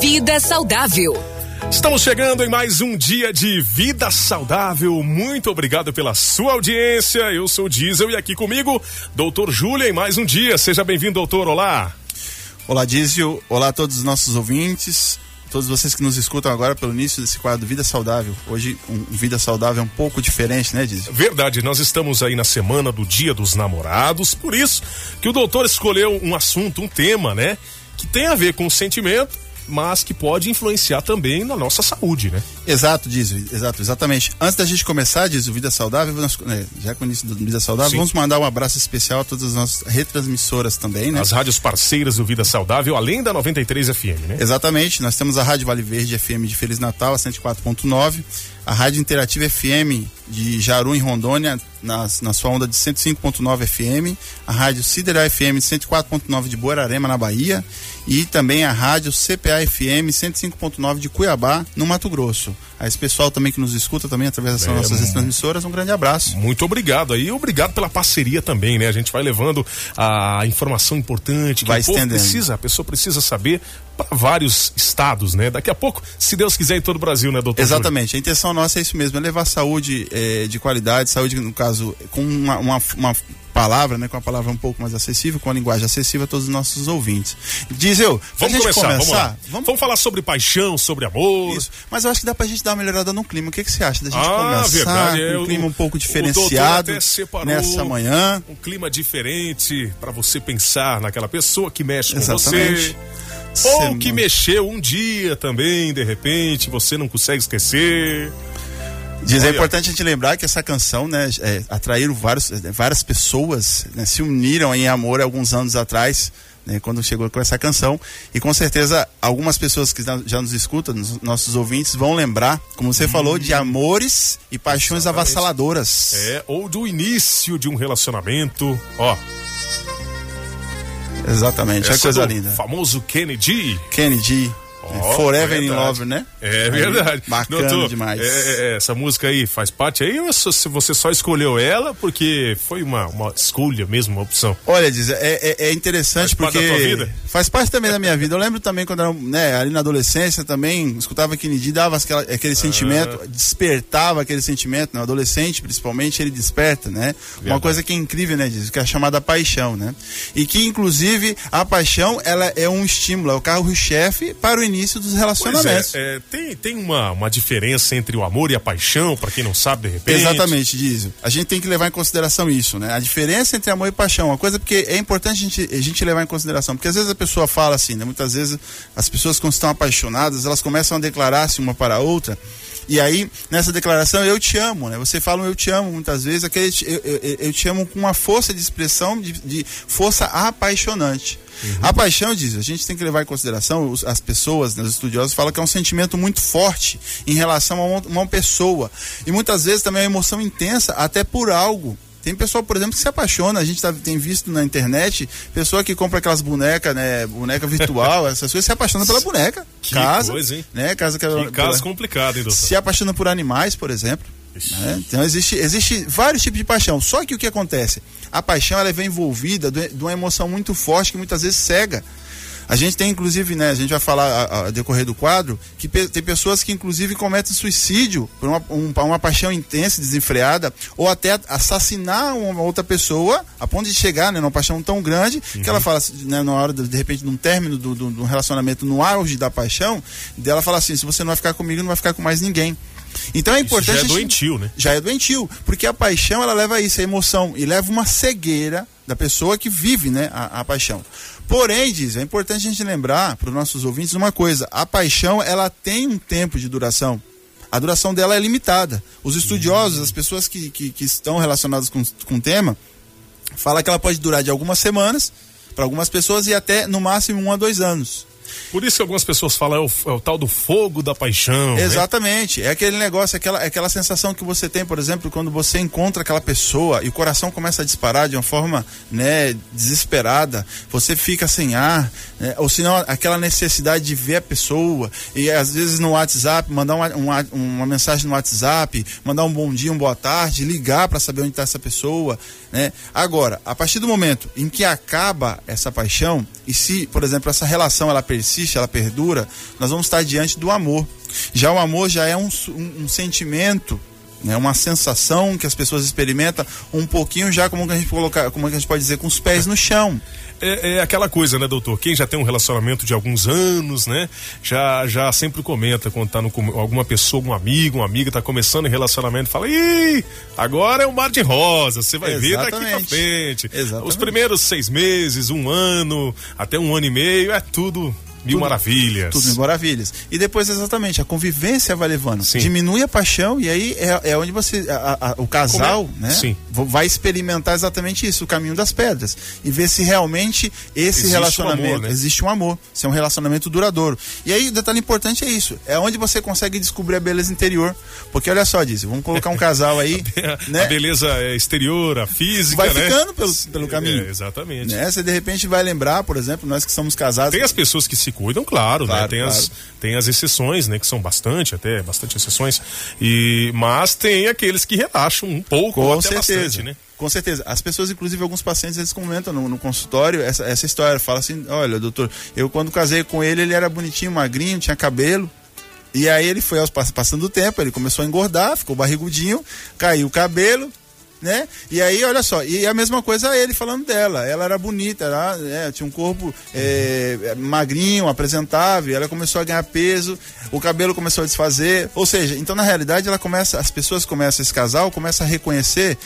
Vida Saudável. Estamos chegando em mais um dia de vida saudável. Muito obrigado pela sua audiência. Eu sou o Diesel e aqui comigo, doutor Júlia, em mais um dia. Seja bem-vindo, doutor. Olá. Olá, Diesel. Olá a todos os nossos ouvintes. Todos vocês que nos escutam agora pelo início desse quadro Vida Saudável. Hoje, um Vida Saudável é um pouco diferente, né, Diesel? Verdade, nós estamos aí na semana do Dia dos Namorados, por isso que o doutor escolheu um assunto, um tema, né? Que tem a ver com o sentimento mas que pode influenciar também na nossa saúde, né? Exato, diz, exato, exatamente. Antes da gente começar, diz o Vida Saudável, nós, né, já com o início do Vida Saudável, Sim. vamos mandar um abraço especial a todas as nossas retransmissoras também, né? As rádios parceiras do Vida Saudável, além da 93 FM, né? Exatamente, nós temos a Rádio Vale Verde FM de Feliz Natal, a 104.9, a Rádio Interativa FM de Jaru em Rondônia, na, na sua onda de 105.9 FM, a Rádio Sideral FM de 104.9 de Borarema, na Bahia, e também a Rádio CPA FM 105.9 de Cuiabá, no Mato Grosso. A esse pessoal também que nos escuta também através das é, nossas transmissoras, um grande abraço. Muito obrigado aí, obrigado pela parceria também, né? A gente vai levando a informação importante que vai o precisa, a pessoa precisa saber para vários estados, né? Daqui a pouco, se Deus quiser, em todo o Brasil, né, doutor? Exatamente. Júlio? A intenção nossa é isso mesmo, é levar saúde é, de qualidade, saúde, no caso, com uma, uma, uma palavra, né, com a palavra um pouco mais acessível, com a linguagem acessível a todos os nossos ouvintes. Diz eu, vamos começar, começar, vamos lá. Vamos... vamos... falar sobre paixão, sobre amor. Isso. Mas eu acho que dá pra gente dar uma melhorada no clima. O que, que você acha da gente ah, começar verdade, é, um clima um pouco diferenciado nessa manhã? Um clima diferente para você pensar naquela pessoa que mexe com Exatamente. você. Ou que mexeu um dia também, de repente, você não consegue esquecer. Diz, é importante a gente lembrar que essa canção, né, é, atraiu vários, é, várias pessoas, né, se uniram em amor alguns anos atrás, né, quando chegou com essa canção. E com certeza algumas pessoas que já nos escutam, nossos ouvintes, vão lembrar, como você hum. falou, de amores e paixões Exatamente. avassaladoras. É, ou do início de um relacionamento. Ó. Exatamente, é coisa linda. Famoso Kennedy. Kennedy. Oh, Forever in Love, né? É verdade. Bacana Doutor, demais. É, é, é, essa música aí faz parte aí ou se você só escolheu ela porque foi uma, uma escolha mesmo, uma opção? Olha, diz, é, é, é interessante faz porque faz parte também da minha vida. Eu lembro também quando era, né, ali na adolescência também, escutava Kennedy, dava aquela, aquele ah. sentimento, despertava aquele sentimento, no né? adolescente principalmente, ele desperta, né? Verdade. Uma coisa que é incrível, né, diz, que é a chamada paixão, né? E que inclusive a paixão, ela é um estímulo, é o carro-chefe para o início início dos relacionamentos. É, é, tem tem uma, uma diferença entre o amor e a paixão, para quem não sabe, de repente? Exatamente, Dizio. A gente tem que levar em consideração isso, né? A diferença entre amor e paixão. Uma coisa porque é importante a gente, a gente levar em consideração. Porque às vezes a pessoa fala assim, né? Muitas vezes as pessoas, quando estão apaixonadas, elas começam a declarar-se uma para a outra. E aí, nessa declaração, eu te amo, né? Você fala eu te amo muitas vezes, aquele eu, eu, eu te amo com uma força de expressão, de, de força apaixonante. Uhum. A paixão, diz, a gente tem que levar em consideração, as pessoas, né, os estudiosos, falam que é um sentimento muito forte em relação a uma, pessoa. E muitas vezes também é uma emoção intensa, até por algo tem pessoa, por exemplo, que se apaixona. A gente tá, tem visto na internet pessoa que compra aquelas bonecas, né? Boneca virtual, essas coisas, se apaixona pela boneca. Que casa, coisa, hein? Né? Casa que, que caso complicado, hein, doutor? Se apaixona por animais, por exemplo. Né? Então existe, existe vários tipos de paixão. Só que o que acontece? A paixão ela vem envolvida de, de uma emoção muito forte que muitas vezes cega. A gente tem, inclusive, né, a gente vai falar a, a decorrer do quadro, que pe tem pessoas que, inclusive, cometem suicídio por uma, um, uma paixão intensa, desenfreada, ou até assassinar uma outra pessoa, a ponto de chegar né, numa paixão tão grande, uhum. que ela fala, né, na hora, de, de repente, num término do, do, do relacionamento, no auge da paixão, dela fala assim: se você não vai ficar comigo, não vai ficar com mais ninguém. Então é importante. Isso já é doentio, né? Já é doentio, porque a paixão ela leva a isso, a emoção, e leva uma cegueira da pessoa que vive, né, a, a paixão. Porém, diz, é importante a gente lembrar para os nossos ouvintes uma coisa: a paixão ela tem um tempo de duração. A duração dela é limitada. Os estudiosos, as pessoas que, que, que estão relacionadas com, com o tema, falam que ela pode durar de algumas semanas para algumas pessoas e até no máximo um a dois anos. Por isso que algumas pessoas falam é o, é o tal do fogo da paixão. Né? Exatamente. Né? É aquele negócio, aquela, aquela sensação que você tem, por exemplo, quando você encontra aquela pessoa e o coração começa a disparar de uma forma né, desesperada, você fica sem ar, né? ou senão aquela necessidade de ver a pessoa e às vezes no WhatsApp, mandar uma, uma, uma mensagem no WhatsApp, mandar um bom dia, uma boa tarde, ligar para saber onde está essa pessoa. Né? Agora, a partir do momento em que acaba essa paixão, e se, por exemplo, essa relação ela persiste, ela perdura, nós vamos estar diante do amor. Já o amor já é um, um, um sentimento né, uma sensação que as pessoas experimentam um pouquinho já como a gente colocar, como a gente pode dizer, com os pés no chão. É, é, aquela coisa, né, doutor? Quem já tem um relacionamento de alguns anos, né? Já, já sempre comenta quando tá no, alguma pessoa, um amigo, uma amiga tá começando em relacionamento, fala, ih, agora é um mar de rosa, você vai Exatamente. ver daqui pra frente. Exatamente. Os primeiros seis meses, um ano, até um ano e meio, é tudo Mil tudo, maravilhas. Tudo mil maravilhas. E depois, exatamente, a convivência vai levando. Sim. Diminui a paixão e aí é, é onde você. A, a, o casal, né? Sim. Vai experimentar exatamente isso, o caminho das pedras. E ver se realmente esse existe relacionamento. Um amor, né? Existe um amor. Se é um relacionamento duradouro. E aí o detalhe importante é isso. É onde você consegue descobrir a beleza interior. Porque olha só, diz, vamos colocar um casal aí. a, né? a beleza exterior, a física. Vai né? ficando pelo, pelo caminho. É, exatamente. Né? Você de repente vai lembrar, por exemplo, nós que somos casados. Tem as pessoas que se cuidam, claro, né? claro né? Tem, claro. As, tem as exceções, né? Que são bastante, até bastante exceções. E, mas tem aqueles que relaxam um pouco, Com certeza. Bastante, né? Com certeza. As pessoas, inclusive, alguns pacientes, eles comentam no, no, consultório essa, essa história. Fala assim: olha, doutor, eu quando casei com ele, ele era bonitinho, magrinho, tinha cabelo. E aí ele foi aos, passando o tempo, ele começou a engordar, ficou barrigudinho, caiu o cabelo, né? E aí, olha só, e a mesma coisa ele falando dela. Ela era bonita, era, é, tinha um corpo é, magrinho, apresentável, ela começou a ganhar peso, o cabelo começou a desfazer. Ou seja, então na realidade ela começa, as pessoas começam, esse casal começa a reconhecer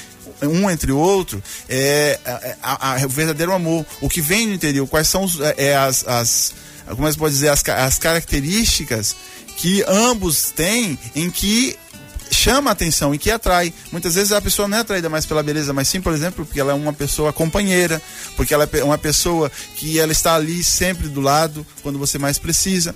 um entre o outro é, a, a, a, o verdadeiro amor. O que vem no interior, quais são os, é, é as, as como é que pode dizer, as, as características que ambos têm em que chama a atenção e que atrai. Muitas vezes a pessoa não é atraída mais pela beleza, mas sim, por exemplo, porque ela é uma pessoa companheira, porque ela é uma pessoa que ela está ali sempre do lado quando você mais precisa.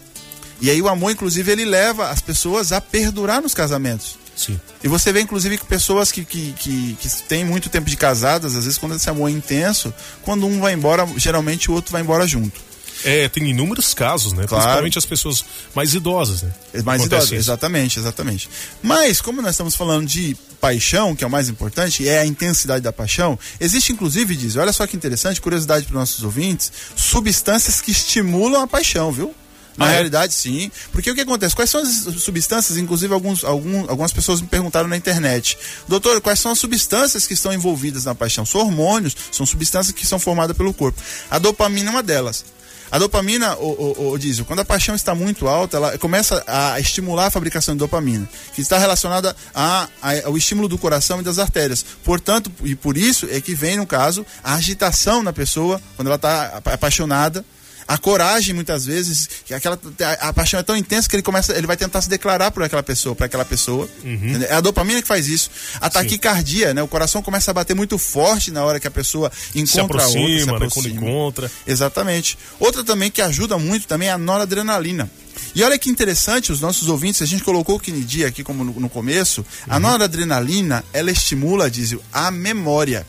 E aí o amor, inclusive, ele leva as pessoas a perdurar nos casamentos. Sim. E você vê, inclusive, que pessoas que, que, que, que têm muito tempo de casadas, às vezes, quando esse amor é intenso, quando um vai embora, geralmente o outro vai embora junto. É, tem inúmeros casos, né? Claro. Principalmente as pessoas mais idosas, né? Mais idosas, isso. exatamente, exatamente. Mas, como nós estamos falando de paixão, que é o mais importante, é a intensidade da paixão, existe inclusive, diz, olha só que interessante, curiosidade para os nossos ouvintes, substâncias que estimulam a paixão, viu? Na ah, é? realidade, é? sim. Porque o que acontece? Quais são as substâncias? Inclusive, alguns, algum, algumas pessoas me perguntaram na internet. Doutor, quais são as substâncias que estão envolvidas na paixão? São hormônios, são substâncias que são formadas pelo corpo. A dopamina é uma delas. A dopamina, o, o, o diesel, quando a paixão está muito alta, ela começa a estimular a fabricação de dopamina, que está relacionada a, a, ao estímulo do coração e das artérias. Portanto, e por isso é que vem, no caso, a agitação na pessoa, quando ela está apaixonada, a coragem muitas vezes que aquela a, a, paixão é tão intensa que ele começa ele vai tentar se declarar por aquela pessoa para aquela pessoa uhum. é a dopamina que faz isso a taquicardia né o coração começa a bater muito forte na hora que a pessoa encontra se aproxima, a outra se aproxima. Né, quando encontra exatamente outra também que ajuda muito também é a noradrenalina e olha que interessante, os nossos ouvintes, a gente colocou o Kinidia aqui como no, no começo, uhum. a noradrenalina, ela estimula, diz a memória.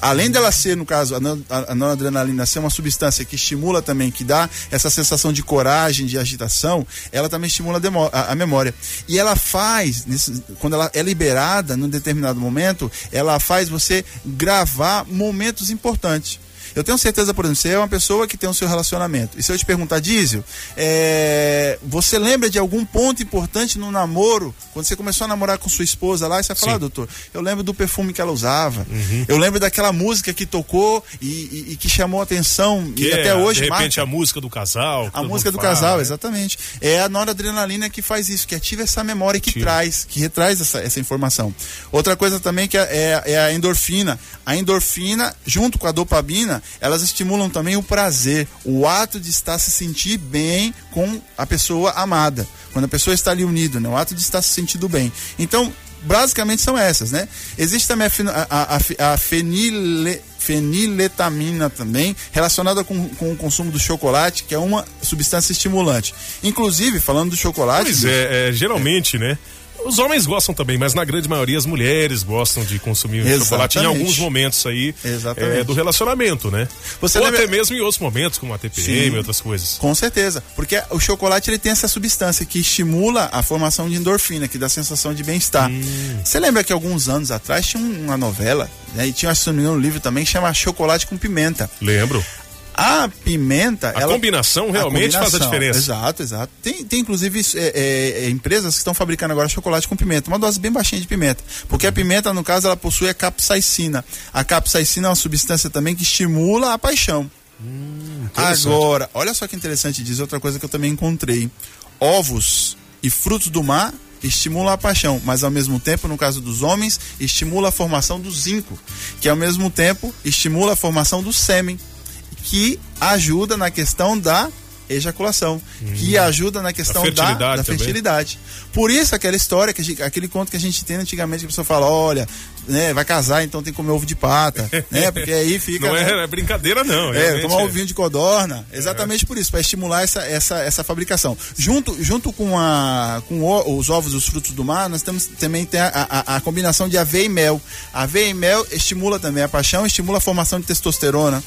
Além dela ser, no caso, a noradrenalina ser uma substância que estimula também, que dá essa sensação de coragem, de agitação, ela também estimula a, memória. E ela faz, quando ela é liberada num determinado momento, ela faz você gravar momentos importantes. Eu tenho certeza, por exemplo, você é uma pessoa que tem o seu relacionamento. E se eu te perguntar, Dízio, é, você lembra de algum ponto importante no namoro? Quando você começou a namorar com sua esposa lá, você vai falar, ah, doutor, eu lembro do perfume que ela usava. Uhum. Eu lembro daquela música que tocou e, e, e que chamou a atenção. Que e é, até hoje, De repente, marca. a música do casal. A música do fala, casal, né? exatamente. É a noradrenalina que faz isso, que ativa essa memória, que traz, que retraz essa, essa informação. Outra coisa também que é, é, é a endorfina. A endorfina, junto com a dopamina, elas estimulam também o prazer, o ato de estar se sentir bem com a pessoa amada. Quando a pessoa está ali unida, né? o ato de estar se sentindo bem. Então, basicamente são essas, né? Existe também a, a, a, a fenile, feniletamina também, relacionada com, com o consumo do chocolate, que é uma substância estimulante. Inclusive, falando do chocolate. Pois é, é geralmente, é. né? Os homens gostam também, mas na grande maioria as mulheres gostam de consumir Exatamente. chocolate em alguns momentos aí é, do relacionamento, né? Você Ou lembra... até mesmo em outros momentos, como a TPM e outras coisas. Com certeza, porque o chocolate ele tem essa substância que estimula a formação de endorfina, que dá sensação de bem-estar. Hum. Você lembra que alguns anos atrás tinha uma novela, né, e tinha um livro também que chama Chocolate com Pimenta. Lembro A pimenta. A ela, combinação realmente a combinação, faz a diferença. Exato, exato. Tem, tem inclusive é, é, é, empresas que estão fabricando agora chocolate com pimenta, uma dose bem baixinha de pimenta. Porque a pimenta, no caso, ela possui a capsaicina. A capsaicina é uma substância também que estimula a paixão. Hum, agora, olha só que interessante diz outra coisa que eu também encontrei. Ovos e frutos do mar estimula a paixão, mas ao mesmo tempo, no caso dos homens, estimula a formação do zinco, que ao mesmo tempo estimula a formação do sêmen, que ajuda na questão da ejaculação, hum. que ajuda na questão da, da fertilidade. Por isso aquela história, que gente, aquele conto que a gente tem antigamente, que a pessoa fala, olha, né, vai casar, então tem que comer ovo de pata, né? Porque aí fica. Não é, né? é brincadeira, não. É, tomar ovinho de codorna. Exatamente é. por isso, para estimular essa, essa, essa fabricação. Junto, junto com, a, com o, os ovos e os frutos do mar, nós temos também tem a, a, a, combinação de aveia e mel. A aveia e mel estimula também a paixão, estimula a formação de testosterona.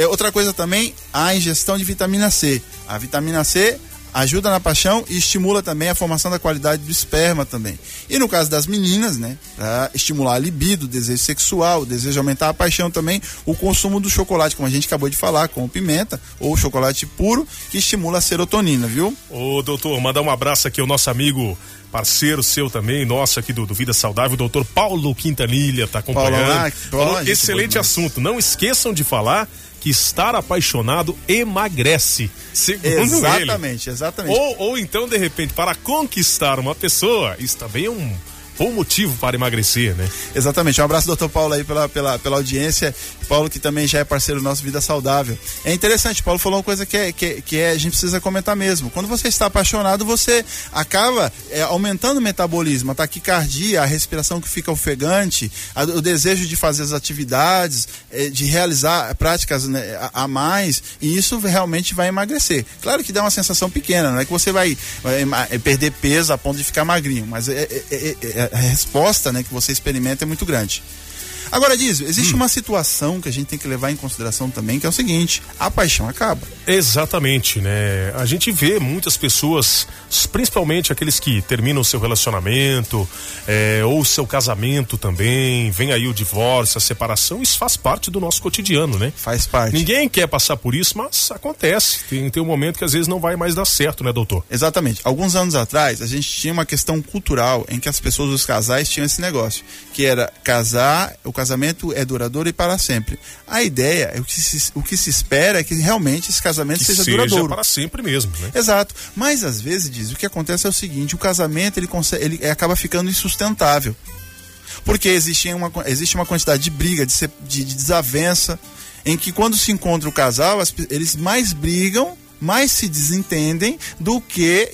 É, outra coisa também, a ingestão de vitamina C. A vitamina C ajuda na paixão e estimula também a formação da qualidade do esperma também. E no caso das meninas, né, para estimular a libido, o desejo sexual, o desejo de aumentar a paixão também, o consumo do chocolate, como a gente acabou de falar, com pimenta ou chocolate puro, que estimula a serotonina, viu? Ô, doutor, mandar um abraço aqui ao nosso amigo parceiro seu também, nosso aqui do, do Vida Saudável, o doutor Paulo Quintanilha, tá acompanhando. Paulo, Paulo, excelente assunto. Não esqueçam de falar que estar apaixonado emagrece, segundo exatamente, ele. Exatamente, ou, ou então, de repente, para conquistar uma pessoa, isso também é um bom motivo para emagrecer, né? Exatamente. Um abraço, doutor Paulo, aí pela, pela, pela audiência. Paulo, que também já é parceiro nosso Vida Saudável. É interessante, Paulo falou uma coisa que, é, que, que é, a gente precisa comentar mesmo. Quando você está apaixonado, você acaba é, aumentando o metabolismo, a taquicardia, a respiração que fica ofegante, a, o desejo de fazer as atividades, é, de realizar práticas né, a, a, mais, e isso realmente vai emagrecer. Claro que dá uma sensação pequena, não é que você vai, vai é, perder peso a ponto de ficar magrinho, mas é, é, é a resposta né, que você experimenta é muito grande. Agora, diz, existe hum. uma situação que a gente tem que levar em consideração também, que é o seguinte: a paixão acaba. Exatamente, né? A gente vê muitas pessoas, principalmente aqueles que terminam o seu relacionamento, é, ou o seu casamento também, vem aí o divórcio, a separação, isso faz parte do nosso cotidiano, né? Faz parte. Ninguém quer passar por isso, mas acontece. Tem, tem um momento que às vezes não vai mais dar certo, né, doutor? Exatamente. Alguns anos atrás, a gente tinha uma questão cultural em que as pessoas, os casais, tinham esse negócio, que era casar, o casamento é duradouro e para sempre. A ideia, o que se, o que se espera é que realmente esse casamento que seja, seja duradouro. para sempre mesmo, né? Exato. Mas às vezes diz, o que acontece é o seguinte, o casamento ele, consegue, ele acaba ficando insustentável. Porque existe uma, existe uma quantidade de briga, de, de, de desavença, em que quando se encontra o casal, as, eles mais brigam mais se desentendem do que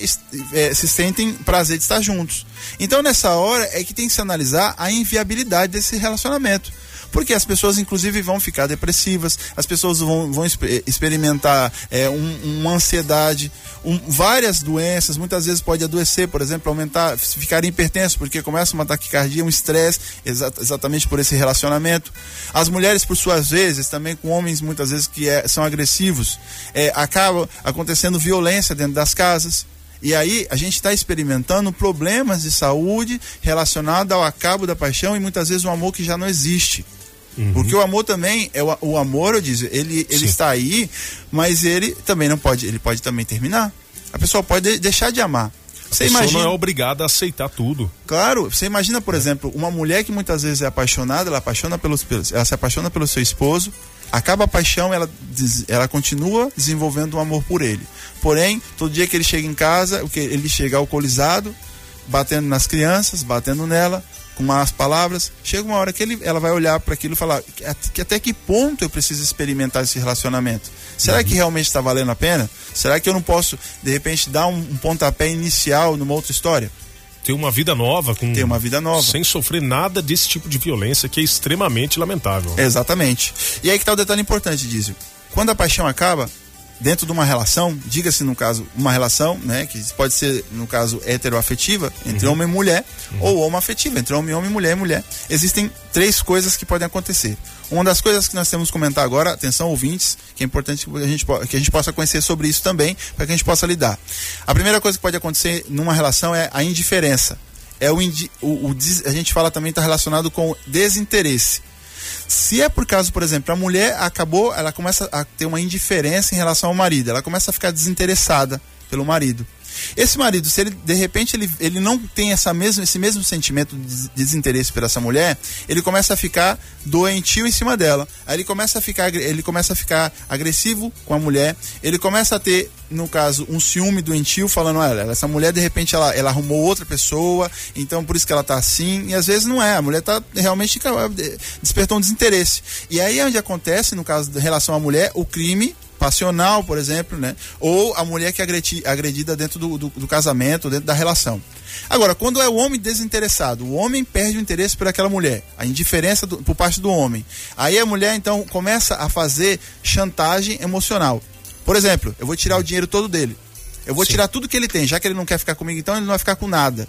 é, se sentem prazer de estar juntos. Então, nessa hora é que tem que se analisar a inviabilidade desse relacionamento. Porque as pessoas, inclusive, vão ficar depressivas, as pessoas vão, vão experimentar é, um, uma ansiedade, um, várias doenças, muitas vezes pode adoecer, por exemplo, aumentar, ficar hipertenso, porque começa uma taquicardia, um estresse, exa exatamente por esse relacionamento. As mulheres, por suas vezes, também com homens muitas vezes que é, são agressivos, é, acaba acontecendo violência dentro das casas. E aí a gente está experimentando problemas de saúde relacionados ao acabo da paixão e muitas vezes um amor que já não existe. Uhum. Porque o amor também, é o, o amor, eu digo, ele, ele está aí, mas ele também não pode, ele pode também terminar. A pessoa pode de, deixar de amar. Você a imagina... não é obrigada a aceitar tudo. Claro, você imagina, por é. exemplo, uma mulher que muitas vezes é apaixonada, ela apaixona pelos, ela se apaixona pelo seu esposo, acaba a paixão, ela, ela continua desenvolvendo um amor por ele. Porém, todo dia que ele chega em casa, o que ele chega alcoolizado, batendo nas crianças, batendo nela, com más palavras, chega uma hora que ele, ela vai olhar para aquilo e falar que até que ponto eu preciso experimentar esse relacionamento? Será uhum. que realmente está valendo a pena? Será que eu não posso, de repente, dar um, um pontapé inicial numa outra história? Ter uma vida nova com ter uma vida nova sem sofrer nada desse tipo de violência que é extremamente lamentável. Exatamente. E aí que está o detalhe importante, Dízio. Quando a paixão acaba, dentro de uma relação, diga-se no caso uma relação, né, que pode ser no caso heteroafetiva entre uhum. homem e mulher uhum. ou homoafetiva entre homem e homem, mulher e mulher. Existem três coisas que podem acontecer. Uma das coisas que nós temos que comentar agora, atenção ouvintes, que é importante que a gente, que a gente possa conhecer sobre isso também, para que a gente possa lidar. A primeira coisa que pode acontecer numa relação é a indiferença. É o, o, o a gente fala também está relacionado com desinteresse. Se é por caso, por exemplo, a mulher acabou, ela começa a ter uma indiferença em relação ao marido, ela começa a ficar desinteressada pelo marido. Esse marido, se ele de repente ele, ele não tem essa mesma, esse mesmo sentimento de desinteresse por essa mulher, ele começa a ficar doentio em cima dela. Aí ele começa a ficar, ele começa a ficar agressivo com a mulher. Ele começa a ter, no caso, um ciúme doentio, falando, olha, essa mulher de repente ela, ela arrumou outra pessoa, então por isso que ela tá assim. E às vezes não é, a mulher tá realmente despertou um desinteresse. E aí é onde acontece, no caso em relação à mulher, o crime passional, por exemplo, né? Ou a mulher que é agredida dentro do, do, do, casamento, dentro da relação. Agora, quando é o homem desinteressado, o homem perde o interesse por aquela mulher, a indiferença do, por parte do homem. Aí a mulher então começa a fazer chantagem emocional. Por exemplo, eu vou tirar o dinheiro todo dele. Eu vou Sim. tirar tudo que ele tem, já que ele não quer ficar comigo, então ele não vai ficar com nada.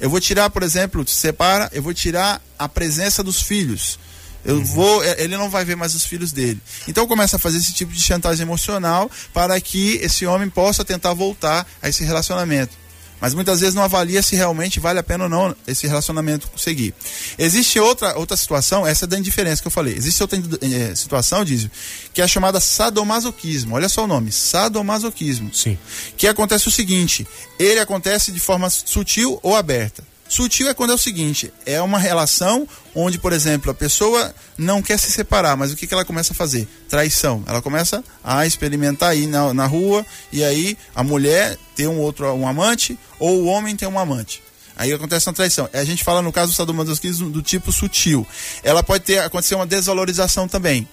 Eu vou tirar, por exemplo, se separa, eu vou tirar a presença dos filhos. Eu uhum. vou, é, ele não vai ver mais os filhos dele. Então começa a fazer esse tipo de chantagem emocional para que esse homem possa tentar voltar a esse relacionamento. Mas muitas vezes não avalia se realmente vale a pena ou não esse relacionamento seguir. Existe outra, outra situação, essa é da indiferença que eu falei. Existe outra é, situação, diz, que é chamada sadomasoquismo. Olha só o nome, sadomasoquismo. Sim. Que acontece o seguinte: ele acontece de forma sutil ou aberta. Sutil é quando é o seguinte: é uma relação onde, por exemplo, a pessoa não quer se separar, mas o que, que ela começa a fazer? Traição. Ela começa a experimentar aí na, na rua e aí a mulher tem um outro um amante ou o homem tem um amante. Aí acontece uma traição. A gente fala no caso do sadomasoquismo do tipo sutil. Ela pode ter acontecer uma desvalorização também.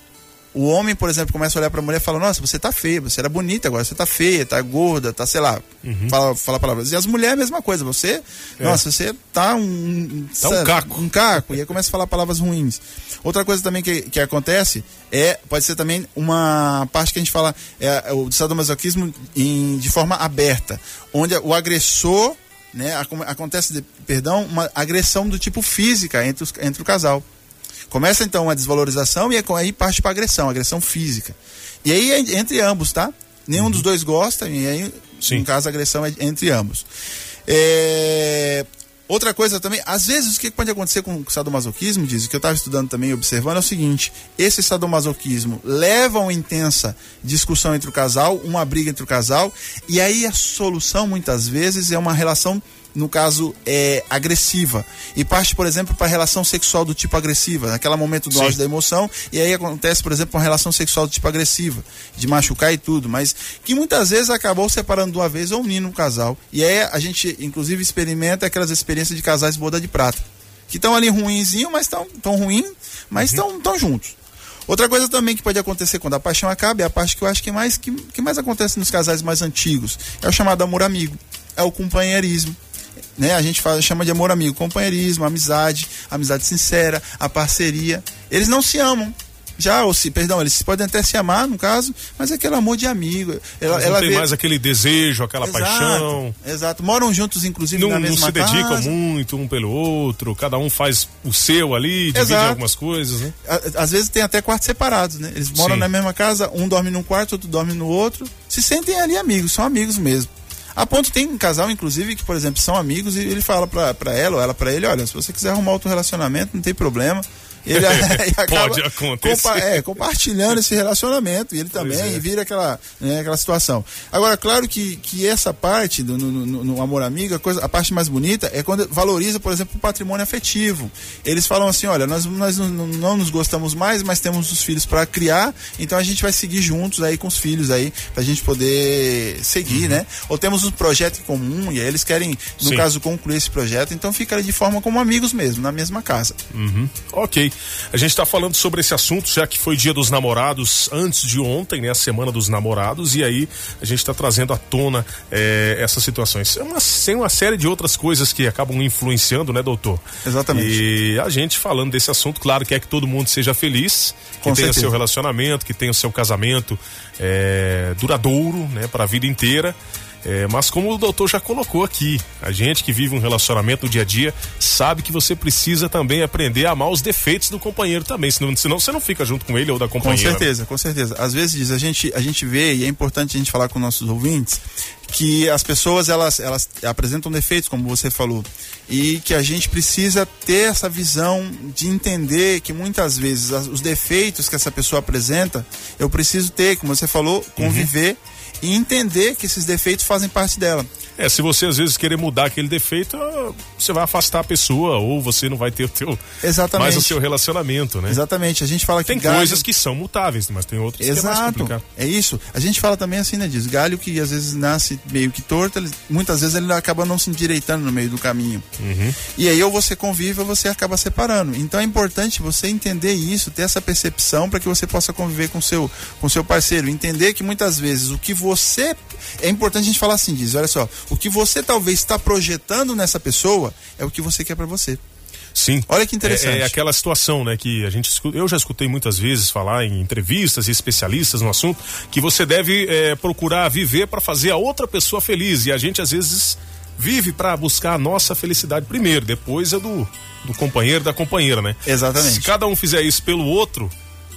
O homem, por exemplo, começa a olhar para a mulher e fala: Nossa, você tá feia, você era bonita, agora você tá feia, tá gorda, tá, sei lá, uhum. fala, fala palavras. E as mulheres, a mesma coisa, você, é. nossa, você tá um. Tá um caco. Um caco, e aí começa a falar palavras ruins. Outra coisa também que, que acontece é, pode ser também uma parte que a gente fala, é, é o sadomasoquismo em, de forma aberta, onde o agressor, né, acontece, perdão, uma agressão do tipo física entre, os, entre o casal. Começa então uma desvalorização e aí parte para agressão, agressão física. E aí é entre ambos, tá? Nenhum uhum. dos dois gosta, e aí, Sim. no caso, a agressão é entre ambos. É... Outra coisa também, às vezes o que pode acontecer com o sadomasoquismo, diz, que eu estava estudando também e observando é o seguinte: esse sadomasoquismo leva a uma intensa discussão entre o casal, uma briga entre o casal, e aí a solução muitas vezes é uma relação no caso, é agressiva. E parte, por exemplo, para a relação sexual do tipo agressiva, naquele momento do auge da emoção, e aí acontece, por exemplo, uma relação sexual do tipo agressiva, de machucar e tudo, mas que muitas vezes acabou separando de uma vez ou unindo um casal. E aí a gente, inclusive, experimenta aquelas experiências de casais boda de prata, que estão ali ruinzinho, mas estão tão ruim, mas estão uhum. tão juntos. Outra coisa também que pode acontecer quando a paixão acaba é a parte que eu acho que mais, que, que mais acontece nos casais mais antigos. É o chamado amor amigo. É o companheirismo né? A gente fala, chama de amor amigo, companheirismo, amizade, amizade sincera, a parceria. Eles não se amam. Já, ou se, perdão, eles podem até se amar, no caso, mas é aquele amor de amigo. Ela, não ela tem vê... mais aquele desejo, aquela exato, paixão. Exato. Moram juntos, inclusive, não, na mesma casa. Não se dedicam muito um pelo outro, cada um faz o seu ali, divide exato. algumas coisas, né? Às vezes tem até quartos separados, né? Eles moram Sim. na mesma casa, um dorme num quarto, outro dorme no outro. Se sentem ali amigos, são amigos mesmo. A ponto tem um casal, inclusive, que, por exemplo, são amigos e ele fala pra ela ou ela pra ele, olha, se você quiser arrumar outro relacionamento, não tem problema. Ele acaba Pode acontecer. Compa é, compartilhando esse relacionamento e ele também é. vira aquela, né, aquela situação. Agora, claro que, que essa parte do no, no, no amor amigo, a, coisa, a parte mais bonita é quando valoriza, por exemplo, o patrimônio afetivo. Eles falam assim, olha, nós, nós não, não nos gostamos mais, mas temos os filhos para criar, então a gente vai seguir juntos aí com os filhos aí, pra gente poder seguir, uhum. né? Ou temos um projeto em comum e aí eles querem, no Sim. caso, concluir esse projeto, então fica de forma como amigos mesmo, na mesma casa. Uhum. Ok. A gente está falando sobre esse assunto, já que foi dia dos namorados antes de ontem, né? A semana dos namorados, e aí a gente está trazendo à tona é, essas situações. É uma, tem uma série de outras coisas que acabam influenciando, né, doutor? Exatamente. E a gente falando desse assunto, claro, quer que todo mundo seja feliz, que Com tenha certeza. seu relacionamento, que tenha o seu casamento é, duradouro, né, para a vida inteira. É, mas como o doutor já colocou aqui, a gente que vive um relacionamento no dia a dia sabe que você precisa também aprender a amar os defeitos do companheiro também, senão, senão você não fica junto com ele ou da companheira. Com certeza, com certeza. Às vezes a gente, a gente vê, e é importante a gente falar com nossos ouvintes, que as pessoas elas, elas apresentam defeitos, como você falou, e que a gente precisa ter essa visão de entender que muitas vezes os defeitos que essa pessoa apresenta, eu preciso ter, como você falou, conviver. Uhum e entender que esses defeitos fazem parte dela. É, se você às vezes querer mudar aquele defeito, você vai afastar a pessoa ou você não vai ter o teu Exatamente. mais o seu relacionamento, né? Exatamente. A gente fala que tem galho... coisas que são mutáveis, mas tem outras Exato. que é mais complicado. É isso. A gente fala também assim, né, diz, galho que às vezes nasce meio que torto, ele, muitas vezes ele acaba não se endireitando no meio do caminho. Uhum. E aí ou você convive ou você acaba separando. Então é importante você entender isso, ter essa percepção para que você possa conviver com seu com seu parceiro, entender que muitas vezes o que você é importante a gente falar assim, diz, olha só, o que você talvez está projetando nessa pessoa é o que você quer para você. Sim. Olha que interessante. É, é, aquela situação, né, que a gente eu já escutei muitas vezes falar em entrevistas e especialistas no assunto que você deve é, procurar viver para fazer a outra pessoa feliz e a gente às vezes vive para buscar a nossa felicidade primeiro, depois é do do companheiro da companheira, né? Exatamente. Se cada um fizer isso pelo outro,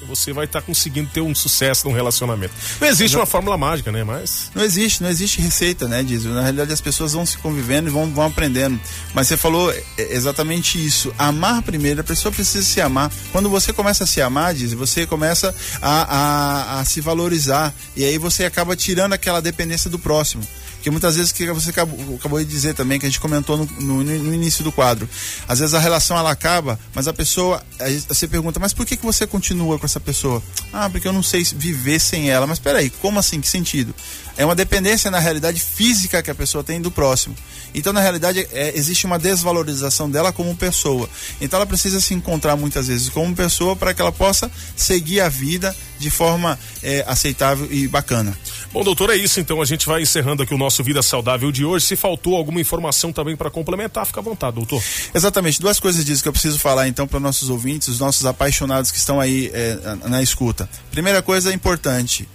você vai estar tá conseguindo ter um sucesso num relacionamento. Não existe uma fórmula mágica, né? Mas. Não existe, não existe receita, né, Diz? Na realidade, as pessoas vão se convivendo e vão, vão aprendendo. Mas você falou exatamente isso. Amar primeiro, a pessoa precisa se amar. Quando você começa a se amar, Diz, você começa a, a, a se valorizar. E aí você acaba tirando aquela dependência do próximo. Porque muitas vezes que você acabou, acabou de dizer também, que a gente comentou no, no, no, início do quadro. Às vezes a relação ela acaba, mas a pessoa. Você pergunta, mas por que, que você continua com essa pessoa? Ah, porque eu não sei viver sem ela. Mas peraí, como assim? Que sentido? É uma dependência na realidade física que a pessoa tem do próximo. Então, na realidade, é, existe uma desvalorização dela como pessoa. Então, ela precisa se encontrar muitas vezes como pessoa para que ela possa seguir a vida de forma é, aceitável e bacana. Bom, doutor, é isso. Então, a gente vai encerrando aqui o nosso Vida Saudável de hoje. Se faltou alguma informação também para complementar, fica à vontade, doutor. Exatamente. Duas coisas disso que eu preciso falar, então, para nossos ouvintes, os nossos apaixonados que estão aí é, na escuta. Primeira coisa importante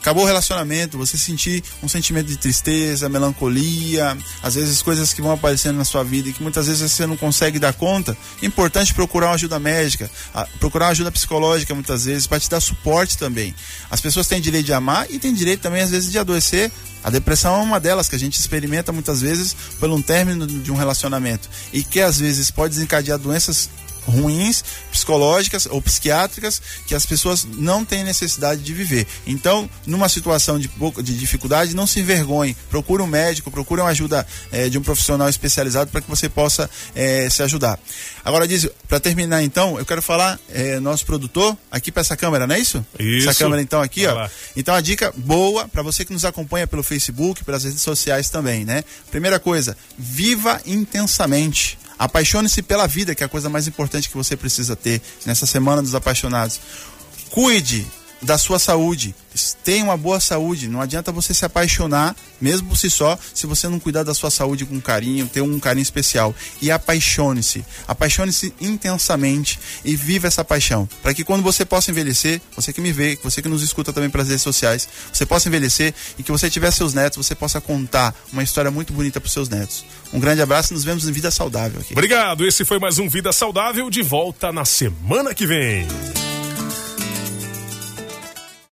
acabou o relacionamento, você sentir um sentimento de tristeza, melancolia, às vezes coisas que vão aparecendo na sua vida e que muitas vezes você não consegue dar conta, é importante procurar uma ajuda médica, procurar uma ajuda psicológica muitas vezes para te dar suporte também. As pessoas têm direito de amar e têm direito também às vezes de adoecer. A depressão é uma delas que a gente experimenta muitas vezes por um término de um relacionamento e que às vezes pode desencadear doenças ruins, psicológicas ou psiquiátricas, que as pessoas não têm necessidade de viver. Então, numa situação de, de dificuldade, não se envergonhe, procure um médico, procure uma ajuda é, de um profissional especializado para que você possa é, se ajudar. Agora, diz, para terminar então, eu quero falar, é, nosso produtor, aqui para essa câmera, não é isso? Isso. Essa câmera então aqui, Vai ó. Lá. Então, a dica boa para você que nos acompanha pelo Facebook, pelas redes sociais também, né? Primeira coisa, viva intensamente. Apaixone-se pela vida, que é a coisa mais importante que você precisa ter nessa semana dos apaixonados. Cuide da sua saúde. Tenha uma boa saúde. Não adianta você se apaixonar, mesmo por si só, se você não cuidar da sua saúde com carinho, ter um carinho especial. E apaixone-se. Apaixone-se intensamente e viva essa paixão. Para que quando você possa envelhecer, você que me vê, você que nos escuta também pelas redes sociais, você possa envelhecer e que você tiver seus netos, você possa contar uma história muito bonita para seus netos. Um grande abraço e nos vemos em Vida Saudável aqui. Obrigado. Esse foi mais um Vida Saudável de volta na semana que vem.